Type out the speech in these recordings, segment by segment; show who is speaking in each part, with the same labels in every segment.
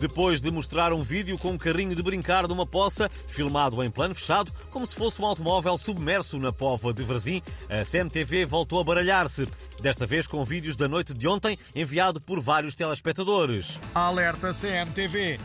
Speaker 1: depois de mostrar um vídeo com um carrinho de brincar numa poça, filmado em plano fechado, como se fosse um automóvel submerso na pova de Varzim, a CMTV voltou a baralhar-se. Desta vez com vídeos da noite de ontem, enviado por vários telespectadores.
Speaker 2: Alerta CMTV.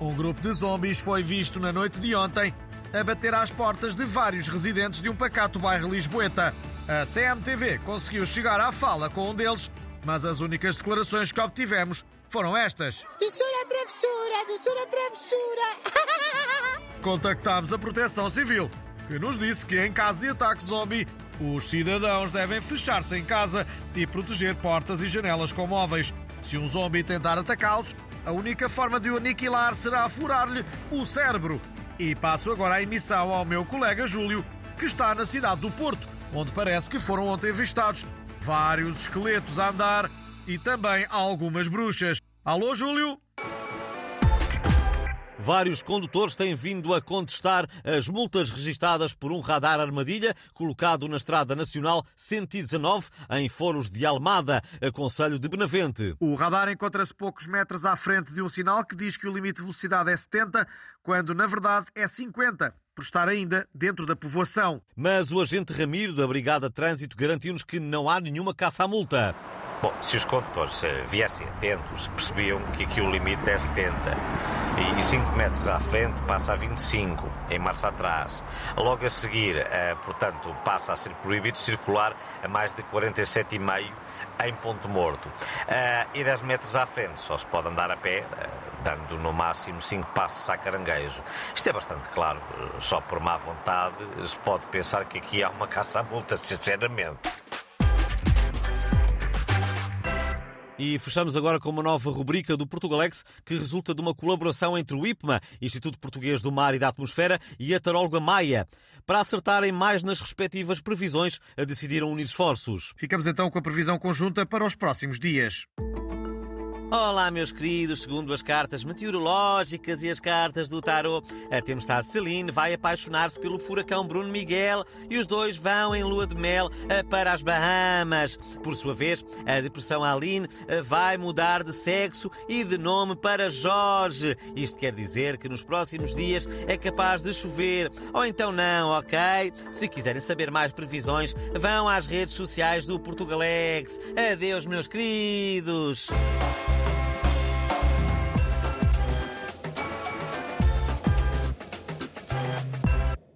Speaker 2: Um grupo de zombies foi visto na noite de ontem a bater às portas de vários residentes de um pacato bairro Lisboeta. A CMTV conseguiu chegar à fala com um deles, mas as únicas declarações que obtivemos foram estas.
Speaker 3: Doçura travessura, doçura travessura.
Speaker 2: Contactámos a Proteção Civil, que nos disse que em caso de ataque zombie, os cidadãos devem fechar-se em casa e proteger portas e janelas com móveis. Se um zombie tentar atacá-los, a única forma de o aniquilar será furar-lhe o cérebro. E passo agora a emissão ao meu colega Júlio, que está na cidade do Porto, onde parece que foram ontem avistados vários esqueletos a andar e também algumas bruxas. Alô, Júlio?
Speaker 1: Vários condutores têm vindo a contestar as multas registadas por um radar armadilha colocado na Estrada Nacional 119 em Foros de Almada, Conselho de Benavente.
Speaker 2: O radar encontra-se poucos metros à frente de um sinal que diz que o limite de velocidade é 70, quando na verdade é 50 por estar ainda dentro da povoação.
Speaker 1: Mas o agente Ramiro da Brigada de Trânsito garantiu-nos que não há nenhuma caça à multa.
Speaker 4: Bom, se os condutores viessem atentos, percebiam que aqui o limite é 70 e 5 metros à frente passa a 25, em marcha atrás. Logo a seguir, eh, portanto, passa a ser proibido circular a mais de 47,5 em ponto morto. Eh, e 10 metros à frente só se pode andar a pé, eh, dando no máximo 5 passos a caranguejo. Isto é bastante claro, só por má vontade se pode pensar que aqui há uma caça à multa, sinceramente.
Speaker 1: E fechamos agora com uma nova rubrica do Portugalex que resulta de uma colaboração entre o IPMA, Instituto Português do Mar e da Atmosfera, e a taróloga Maia. Para acertarem mais nas respectivas previsões, decidiram unir esforços.
Speaker 2: Ficamos então com a previsão conjunta para os próximos dias.
Speaker 1: Olá, meus queridos, segundo as cartas meteorológicas e as cartas do tarot, a tempestade Celine vai apaixonar-se pelo furacão Bruno Miguel e os dois vão em lua de mel eh, para as Bahamas. Por sua vez, a depressão Aline eh, vai mudar de sexo e de nome para Jorge. Isto quer dizer que nos próximos dias é capaz de chover. Ou então não, ok? Se quiserem saber mais previsões, vão às redes sociais do Portugalex. Adeus, meus queridos!